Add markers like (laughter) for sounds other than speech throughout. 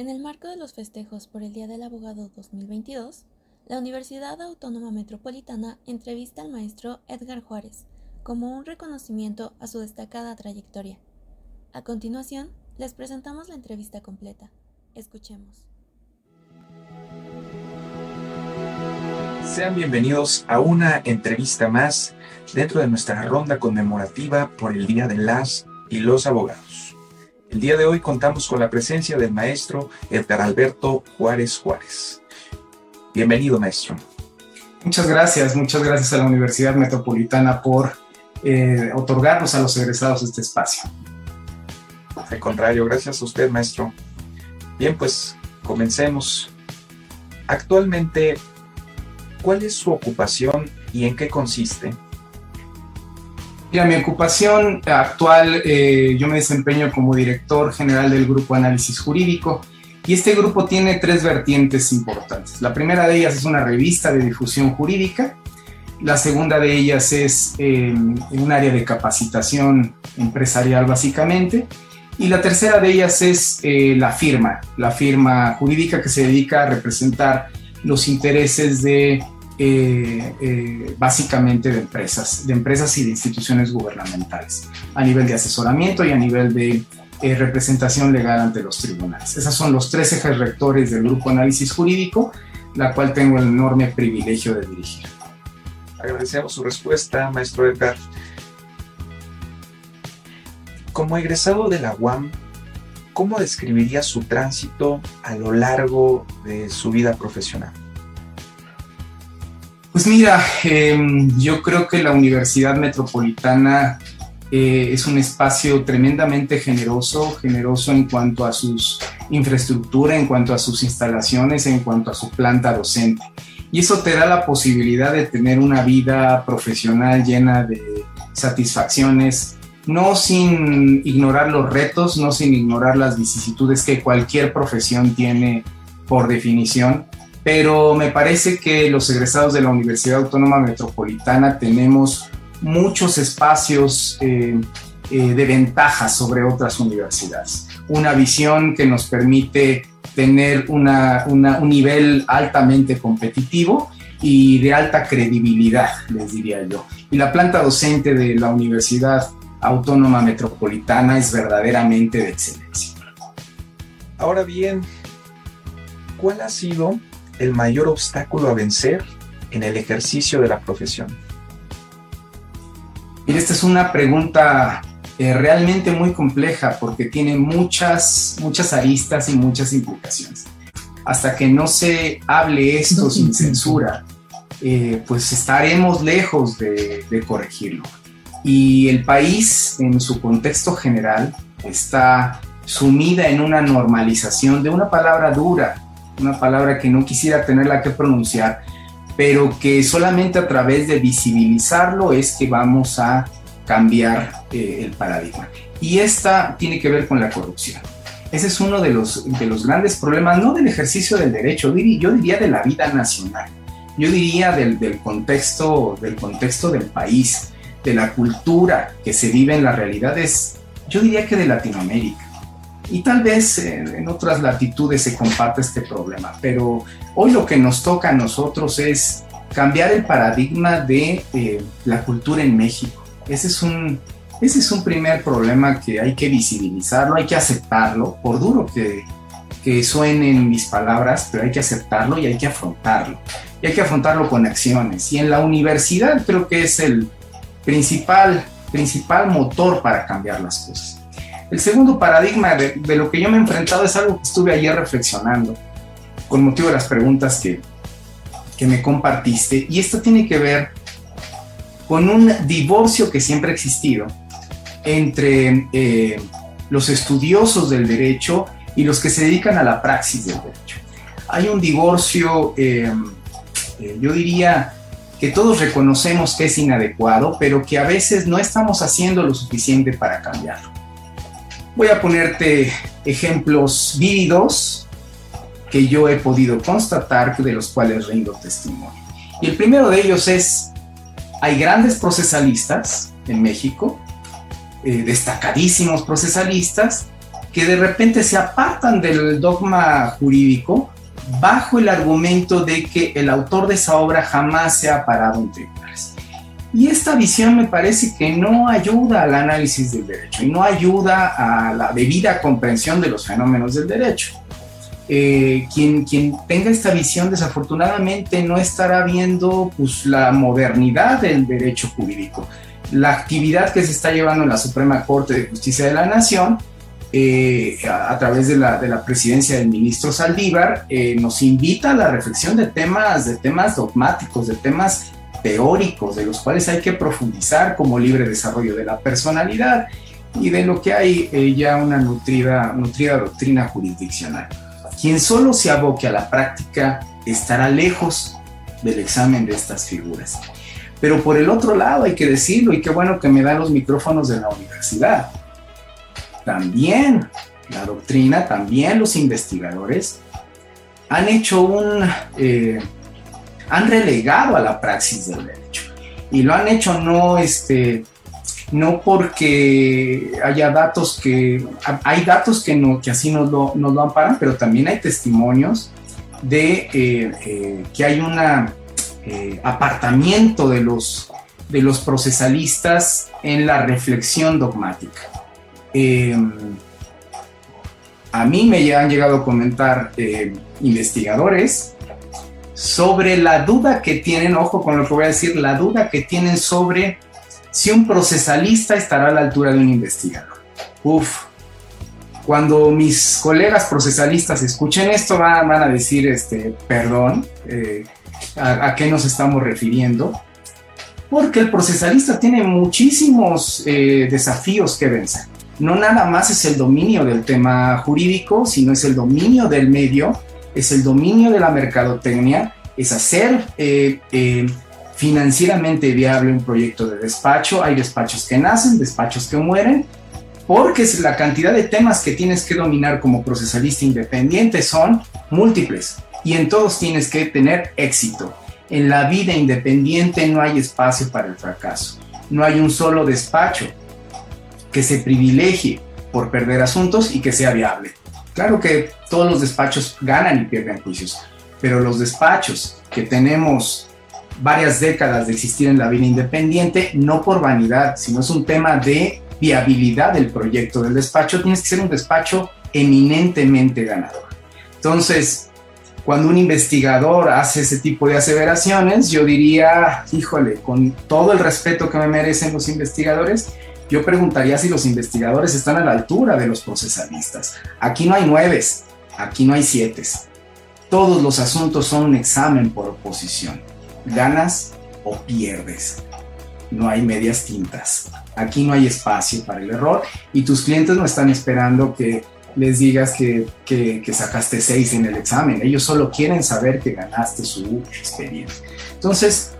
En el marco de los festejos por el Día del Abogado 2022, la Universidad Autónoma Metropolitana entrevista al maestro Edgar Juárez como un reconocimiento a su destacada trayectoria. A continuación, les presentamos la entrevista completa. Escuchemos. Sean bienvenidos a una entrevista más dentro de nuestra ronda conmemorativa por el Día de las y los Abogados. El día de hoy contamos con la presencia del maestro Edgar Alberto Juárez Juárez. Bienvenido, maestro. Muchas gracias, muchas gracias a la Universidad Metropolitana por eh, otorgarnos a los egresados este espacio. Al contrario, gracias a usted, maestro. Bien, pues comencemos. Actualmente, ¿cuál es su ocupación y en qué consiste? Mira, mi ocupación actual, eh, yo me desempeño como director general del Grupo Análisis Jurídico y este grupo tiene tres vertientes importantes. La primera de ellas es una revista de difusión jurídica, la segunda de ellas es eh, un área de capacitación empresarial básicamente, y la tercera de ellas es eh, la firma, la firma jurídica que se dedica a representar los intereses de eh, eh, básicamente de empresas, de empresas y de instituciones gubernamentales, a nivel de asesoramiento y a nivel de eh, representación legal ante los tribunales. Esos son los tres ejes rectores del Grupo Análisis Jurídico, la cual tengo el enorme privilegio de dirigir. Agradecemos su respuesta, maestro Edgar. Como egresado de la UAM, ¿cómo describiría su tránsito a lo largo de su vida profesional? Pues mira, em, yo creo que la Universidad Metropolitana eh, es un espacio tremendamente generoso, generoso en cuanto a sus infraestructura, en cuanto a sus instalaciones, en cuanto a su planta docente. Y eso te da la posibilidad de tener una vida profesional llena de satisfacciones, no sin ignorar los retos, no sin ignorar las vicisitudes que cualquier profesión tiene por definición, pero me parece que los egresados de la Universidad Autónoma Metropolitana tenemos muchos espacios eh, eh, de ventaja sobre otras universidades. Una visión que nos permite tener un nivel altamente competitivo y de alta credibilidad, les diría yo. Y la planta docente de la Universidad Autónoma Metropolitana es verdaderamente de excelencia. Ahora bien, ¿cuál ha sido el mayor obstáculo a vencer en el ejercicio de la profesión? Mira, esta es una pregunta eh, realmente muy compleja porque tiene muchas, muchas aristas y muchas implicaciones. Hasta que no se hable esto (laughs) sin censura, eh, pues estaremos lejos de, de corregirlo. Y el país, en su contexto general, está sumida en una normalización de una palabra dura, una palabra que no quisiera tenerla que pronunciar, pero que solamente a través de visibilizarlo es que vamos a cambiar eh, el paradigma. Y esta tiene que ver con la corrupción. Ese es uno de los, de los grandes problemas, no del ejercicio del derecho, yo diría de la vida nacional, yo diría del, del, contexto, del contexto del país, de la cultura que se vive en las realidades, yo diría que de Latinoamérica y tal vez en, otras latitudes se comparte este problema, pero hoy lo que nos toca a nosotros es cambiar el paradigma de eh, la cultura en México. Ese es, un, ese es un primer problema que hay que visibilizarlo, hay que aceptarlo, por duro que, que suenen mis palabras, pero hay que aceptarlo y hay que afrontarlo. Y hay que afrontarlo con acciones. Y en la universidad creo que es el principal, principal motor para cambiar las cosas. El segundo paradigma de, lo que yo me he enfrentado es algo que estuve ayer reflexionando con motivo de las preguntas que, que me compartiste y esto tiene que ver con un divorcio que siempre ha existido entre eh, los estudiosos del derecho y los que se dedican a la praxis del derecho. Hay un divorcio, eh, eh, yo diría, que todos reconocemos que es inadecuado, pero que a veces no estamos haciendo lo suficiente para cambiarlo. Voy a ponerte ejemplos vívidos que yo he podido constatar, de los cuales rindo testimonio. Y el primero de ellos es, hay grandes procesalistas en México, eh, destacadísimos procesalistas, que de repente se apartan del dogma jurídico bajo el argumento de que el autor de esa obra jamás se ha parado en tribunales. Y esta visión me parece que no ayuda al análisis del derecho y no ayuda a la debida comprensión de los fenómenos del derecho. Eh, quien, quien tenga esta visión desafortunadamente no estará viendo pues, la modernidad del derecho jurídico. La actividad que se está llevando en la Suprema Corte de Justicia de la Nación eh, a, través de la, de la, presidencia del ministro Saldívar, eh, nos invita a la reflexión de temas, de temas dogmáticos, de temas teóricos, de los cuales hay que profundizar como libre desarrollo de la personalidad y de lo que hay ya una nutrida, nutrida doctrina jurisdiccional. Quien solo se aboque a la práctica estará lejos del examen de estas figuras. Pero por el otro lado, hay que decirlo, y qué bueno que me dan los micrófonos de la universidad. También la doctrina, también los investigadores han hecho un, eh, han relegado a la praxis del derecho. Y lo han hecho no, este, no porque haya datos que, hay datos que, no, que así nos lo, nos lo amparan, pero también hay testimonios de eh, eh, que hay un eh, apartamiento de los, de los procesalistas en la reflexión dogmática. a mí me han llegado a comentar investigadores sobre la duda que tienen, ojo con lo que voy a decir, la duda que tienen sobre si un procesalista estará a la altura de un investigador. Uf, cuando mis colegas procesalistas escuchen esto van, a decir, este, perdón, eh, a, qué nos estamos refiriendo? Porque el procesalista tiene muchísimos eh, desafíos que vencer. No nada más es el dominio del tema jurídico, sino es el dominio del medio, es el dominio de la mercadotecnia, es hacer eh, financieramente viable un proyecto de despacho. Hay despachos que nacen, despachos que mueren, porque la cantidad de temas que tienes que dominar como procesalista independiente son múltiples y en todos tienes que tener éxito. En la vida independiente no hay espacio para el fracaso. No hay un solo despacho que se privilegie por perder asuntos y que sea viable. Claro que todos los despachos ganan y pierden juicios, pero los despachos que tenemos varias décadas de existir en la vida independiente, no por vanidad, sino es un tema de viabilidad del proyecto del despacho, tienes que ser un despacho eminentemente ganador. Entonces, cuando un investigador hace ese tipo de aseveraciones, yo diría, híjole, con todo el respeto que me merecen los investigadores, yo preguntaría si los investigadores están a la altura de los procesalistas. Aquí no hay nueves, aquí no hay siete. Todos los asuntos son un examen por oposición ganas o pierdes. No hay medias tintas. Aquí no hay espacio para el error y tus clientes no están esperando que les digas que, sacaste seis en el examen. Ellos solo quieren saber que ganaste su experiencia. Entonces,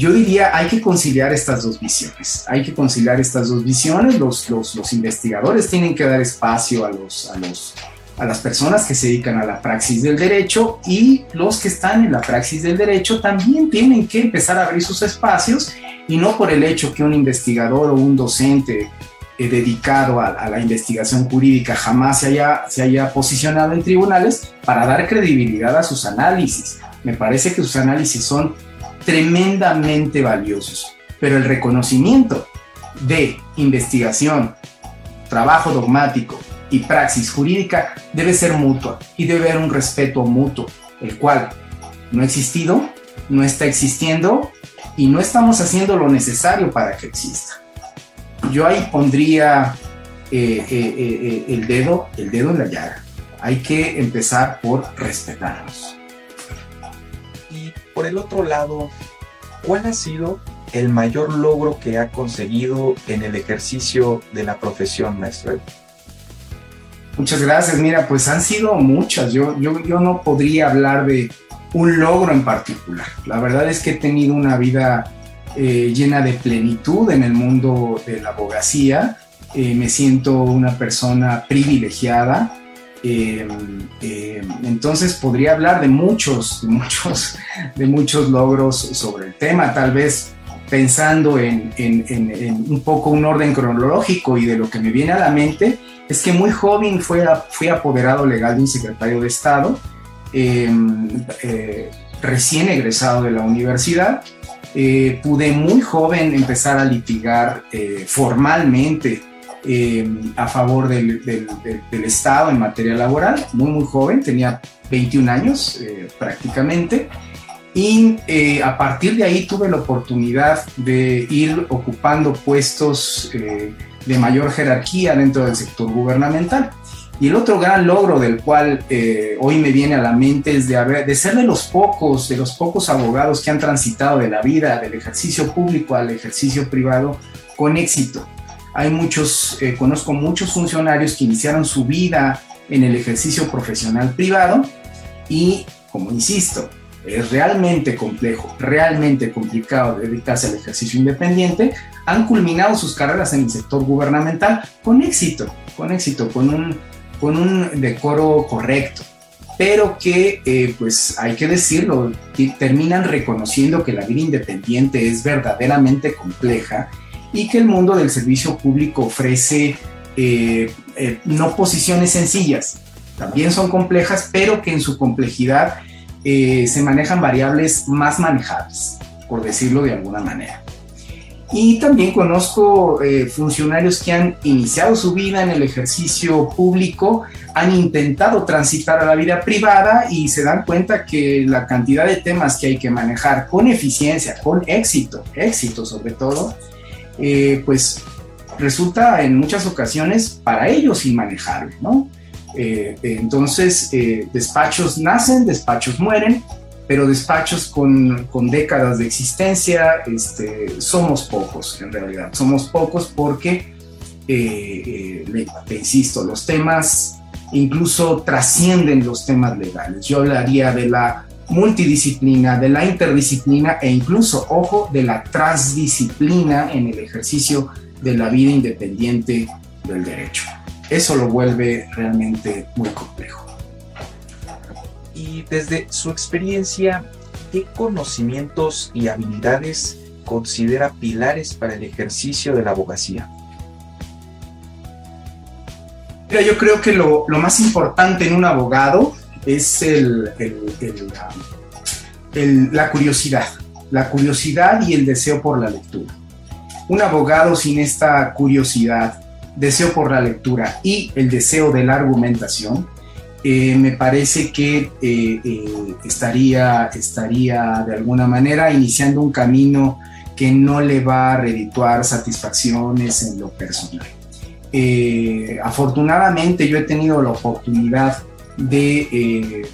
yo diría, hay que conciliar estas dos visiones. Hay que conciliar estas dos visiones. Los, los, investigadores tienen que dar espacio a los, a los a las personas que se dedican a la praxis del derecho y los que están en la praxis del derecho también tienen que empezar a abrir sus espacios y no por el hecho que un investigador o un docente eh, dedicado a, la investigación jurídica jamás se haya, se haya posicionado en tribunales para dar credibilidad a sus análisis. Me parece que sus análisis son tremendamente valiosos, pero el reconocimiento de investigación, trabajo dogmático, y praxis jurídica debe ser mutua y debe haber un respeto mutuo, el cual no ha existido, no está existiendo y no estamos haciendo lo necesario para que exista. Yo ahí pondría eh, eh, eh, el dedo, el dedo en la llaga. Hay que empezar por respetarnos. Por el otro lado, ¿cuál ha sido el mayor logro que ha conseguido en el ejercicio de la profesión maestro? Muchas gracias. Mira, pues han sido muchas. Yo, yo, yo no podría hablar de un logro en particular. La verdad es que he tenido una vida eh, llena de plenitud en el mundo de la abogacía. Eh, me siento una persona privilegiada. Eh, entonces podría hablar de muchos, muchos, de muchos logros sobre el tema. Tal vez pensando en, un poco un orden cronológico y de lo que me viene a la mente, es que muy joven fui apoderado legal de un secretario de Estado, em, eh, recién egresado de la universidad. Eh, pude muy joven empezar a litigar eh, formalmente em, a favor del, del, Estado en materia laboral, muy, muy joven, tenía 21 años prácticamente. Y eh, a partir de ahí tuve la oportunidad de ir ocupando puestos eh, de mayor jerarquía dentro del sector gubernamental. Y el otro gran logro del cual eh, hoy me viene a la mente es de, haber, de ser de los pocos, de los pocos abogados que han transitado de la vida, del ejercicio público al ejercicio privado con éxito. Hay muchos, conozco muchos funcionarios que iniciaron su vida en el ejercicio profesional privado y, como insisto, es realmente complejo, realmente complicado dedicarse al ejercicio independiente, han culminado sus carreras en el sector gubernamental con éxito, con éxito, con un, con un decoro correcto, pero que, eh, pues hay que decirlo, terminan reconociendo que la vida independiente es verdaderamente compleja y que el mundo del servicio público ofrece eh, eh, no posiciones sencillas, también son complejas, pero que en su complejidad eh, se manejan variables más manejables, por decirlo de alguna manera. Y también conozco eh, funcionarios que han iniciado su vida en el ejercicio público, han intentado transitar a la vida privada y se dan cuenta que la cantidad de temas que hay que manejar con eficiencia, con éxito, éxito sobre todo, eh, pues resulta en muchas ocasiones para ellos inmanejable, ¿no? Eh, entonces, eh, despachos nacen, despachos mueren, pero despachos con, con décadas de existencia este, somos pocos en realidad. Somos pocos porque, te insisto, los temas incluso trascienden los temas legales. Yo hablaría de la multidisciplina, de la interdisciplina e incluso, ojo, de la transdisciplina en el ejercicio de la vida independiente del derecho eso lo vuelve realmente muy complejo. Y desde su experiencia, ¿qué conocimientos y habilidades considera pilares para el ejercicio de la abogacía? Mira, yo creo que lo, más importante en un abogado es la curiosidad, la curiosidad y el deseo por la lectura. Un abogado sin esta curiosidad, deseo por la lectura y el deseo de la argumentación, eh, me parece que eh, eh, estaría, estaría de alguna manera iniciando un camino que no le va a redituar satisfacciones en lo personal. afortunadamente yo he tenido la oportunidad de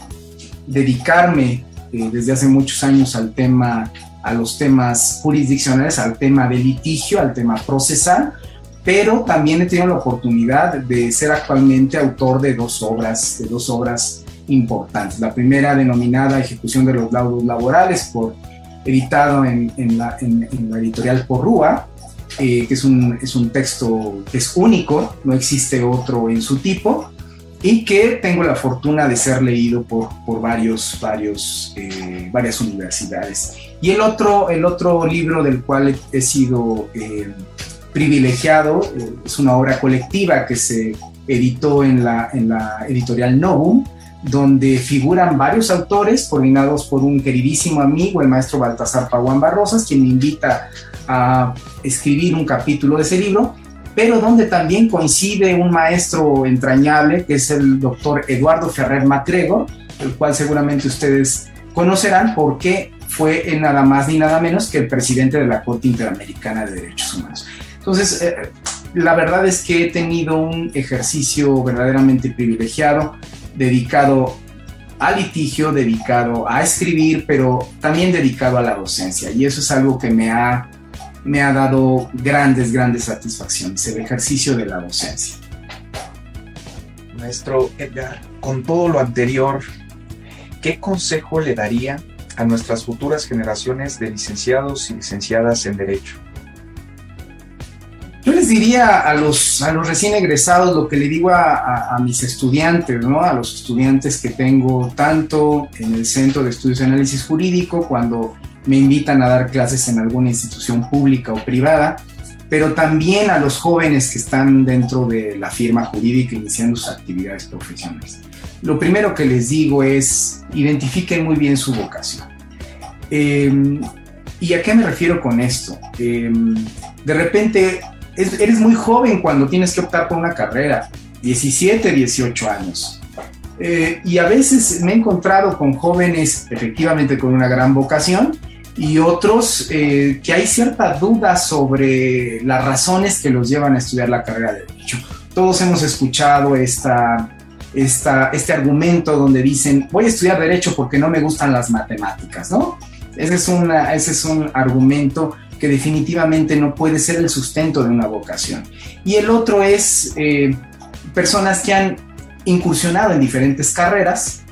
dedicarme desde hace muchos años al tema, a los temas jurisdiccionales, al tema de litigio, al tema procesal, pero también he tenido la oportunidad de ser actualmente autor de dos obras, de dos obras importantes. La primera denominada Ejecución de los laudos laborales, por, editado en, la, editorial Porrúa, eh, que es un, es un texto que es único, no existe otro en su tipo, y que tengo la fortuna de ser leído por, por varios, varios, eh, varias universidades. Y el otro, el otro libro del cual he, sido... Eh, privilegiado, eh, es una obra colectiva que se editó en la, en la editorial Novum, donde figuran varios autores coordinados por un queridísimo amigo, el maestro Baltasar Paguán Barrosas, quien me invita a escribir un capítulo de ese libro, pero donde también coincide un maestro entrañable, que es el doctor Eduardo Ferrer Macgregor, el cual seguramente ustedes conocerán porque fue nada más ni nada menos que el presidente de la Corte Interamericana de Derechos Humanos. Entonces, eh, la verdad es que he tenido un ejercicio verdaderamente privilegiado, dedicado al litigio, dedicado a escribir, pero también dedicado a la docencia. Y eso es algo que me ha, me ha dado grandes, grandes satisfacciones, el ejercicio de la docencia. Maestro Edgar, con todo lo anterior, ¿qué consejo le daría a nuestras futuras generaciones de licenciados y licenciadas en Derecho? Yo les diría a los, a los recién egresados lo que le digo a, mis estudiantes, ¿no? a los estudiantes que tengo tanto en el Centro de Estudios de Análisis Jurídico, cuando me invitan a dar clases en alguna institución pública o privada, pero también a los jóvenes que están dentro de la firma jurídica iniciando sus actividades profesionales. Lo primero que les digo es, identifiquen muy bien su vocación. Em, ¿Y a qué me refiero con esto? Em, de repente, eres muy joven cuando tienes que optar por una carrera, 17, 18 años. Eh, y a veces me he encontrado con jóvenes efectivamente con una gran vocación y otros eh, que hay cierta duda sobre las razones que los llevan a estudiar la carrera de Derecho. Todos hemos escuchado esta, esta, este argumento donde dicen, voy a estudiar Derecho porque no me gustan las matemáticas, ¿no? Ese es, una, ese es un argumento que definitivamente no puede ser el sustento de una vocación. Y el otro es eh, personas que han incursionado en diferentes carreras,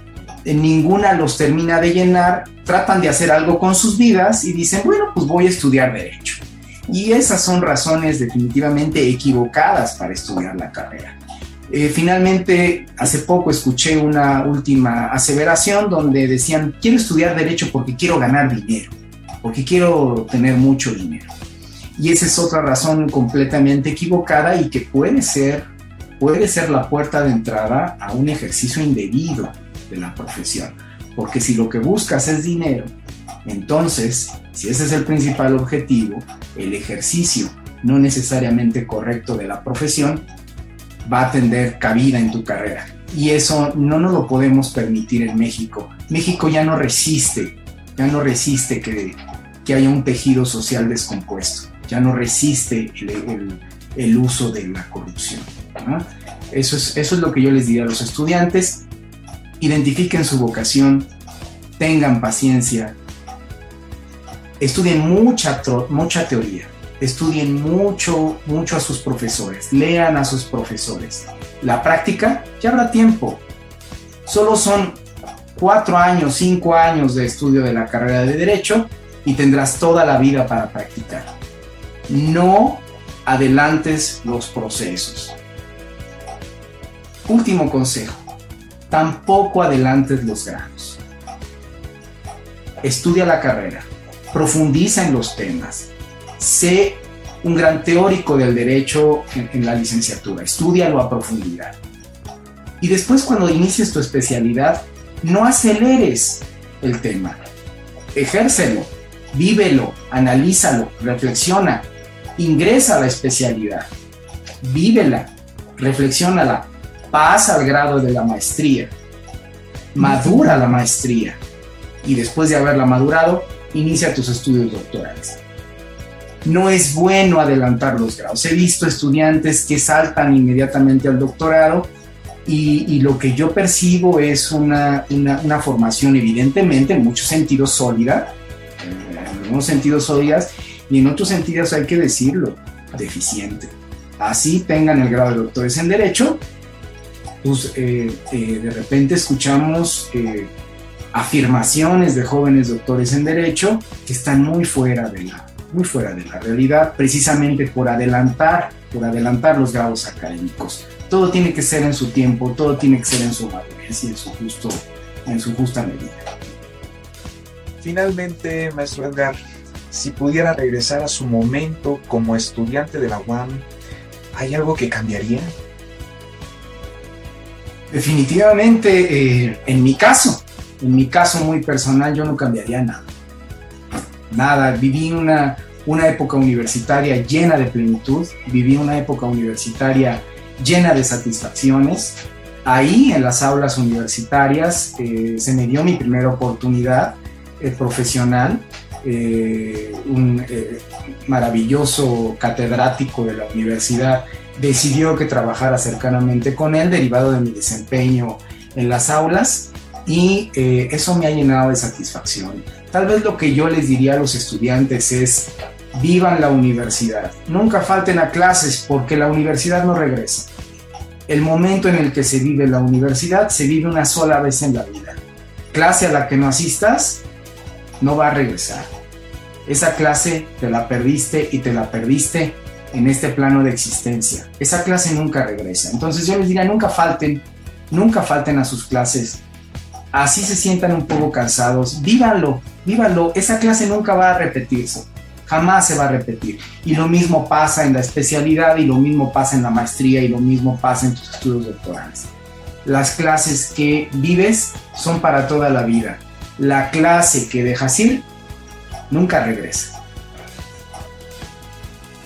ninguna los termina de llenar, tratan de hacer algo con sus vidas y dicen, bueno, pues voy a estudiar derecho. Y esas son razones definitivamente equivocadas para estudiar la carrera. Eh, finalmente, hace poco escuché una última aseveración donde decían, quiero estudiar derecho porque quiero ganar dinero, porque quiero tener mucho dinero. Y esa es otra razón completamente equivocada y que puede ser puede ser la puerta de entrada a un ejercicio indebido de la profesión. Porque si lo que buscas es dinero, entonces, si ese es el principal objetivo, el ejercicio no necesariamente correcto de la profesión va a tener cabida en tu carrera. Y eso no nos lo podemos permitir en México. México ya no resiste, ya no resiste que, que haya un tejido social descompuesto, ya no resiste el, el uso de la corrupción. Eso, es, eso es lo que yo les diría a los estudiantes. Identifiquen su vocación, tengan paciencia, estudien mucha, mucha teoría, estudien mucho, mucho a sus profesores, lean a sus profesores. La práctica, ya habrá tiempo. Solo son cuatro años, cinco años de estudio de la carrera de Derecho y tendrás toda la vida para practicar. No adelantes los procesos. Último consejo, tampoco adelantes los grados. Estudia la carrera, profundiza en los temas, sé un gran teórico del derecho en, la licenciatura, estudialo a profundidad. Y después cuando inicies tu especialidad, no aceleres el tema, ejércelo, vívelo, analízalo, reflexiona, ingresa a la especialidad, vívela, reflexiónala, pasa al grado de la maestría, madura la maestría y después de haberla madurado, inicia tus estudios doctorales. No es bueno adelantar los grados. He visto estudiantes que saltan inmediatamente al doctorado y, lo que yo percibo es una, una, formación evidentemente en muchos sentidos sólida, en algunos sentidos sólidas y en otros sentidos hay que decirlo, deficiente. Así tengan el grado de doctores en Derecho, pues eh, eh, de repente escuchamos eh, afirmaciones de jóvenes doctores en derecho que están muy fuera de la muy fuera de la realidad precisamente por adelantar por adelantar los grados académicos. Todo tiene que ser en su tiempo todo tiene que ser en su madurez y en su justo en su justa medida. Finalmente maestro Edgar si pudiera regresar a su momento como estudiante de la UAM hay algo que cambiaría Definitivamente, eh, en mi caso, en mi caso muy personal, yo no cambiaría nada. Nada, viví una, una época universitaria llena de plenitud, viví una época universitaria llena de satisfacciones. Ahí en las aulas universitarias eh, se me dio mi primera oportunidad eh, profesional, un maravilloso catedrático de la universidad decidió que trabajara cercanamente con él, derivado de mi desempeño en las aulas, y eh, eso me ha llenado de satisfacción. Tal vez lo que yo les diría a los estudiantes es, vivan la universidad, nunca falten a clases porque la universidad no regresa. El momento en el que se vive la universidad se vive una sola vez en la vida. Clase a la que no asistas no va a regresar. Esa clase te la perdiste y te la perdiste en este plano de existencia. Esa clase nunca regresa. Entonces yo les diría, nunca falten, nunca falten a sus clases. Así se sientan un poco cansados, vívanlo, vívalo, esa clase nunca va a repetirse, jamás se va a repetir. Y lo mismo pasa en la especialidad y lo mismo pasa en la maestría y lo mismo pasa en tus estudios doctorales. Las clases que vives son para toda la vida. La clase que dejas ir nunca regresa.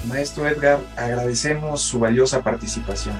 Maestro Edgar, agradecemos su valiosa participación.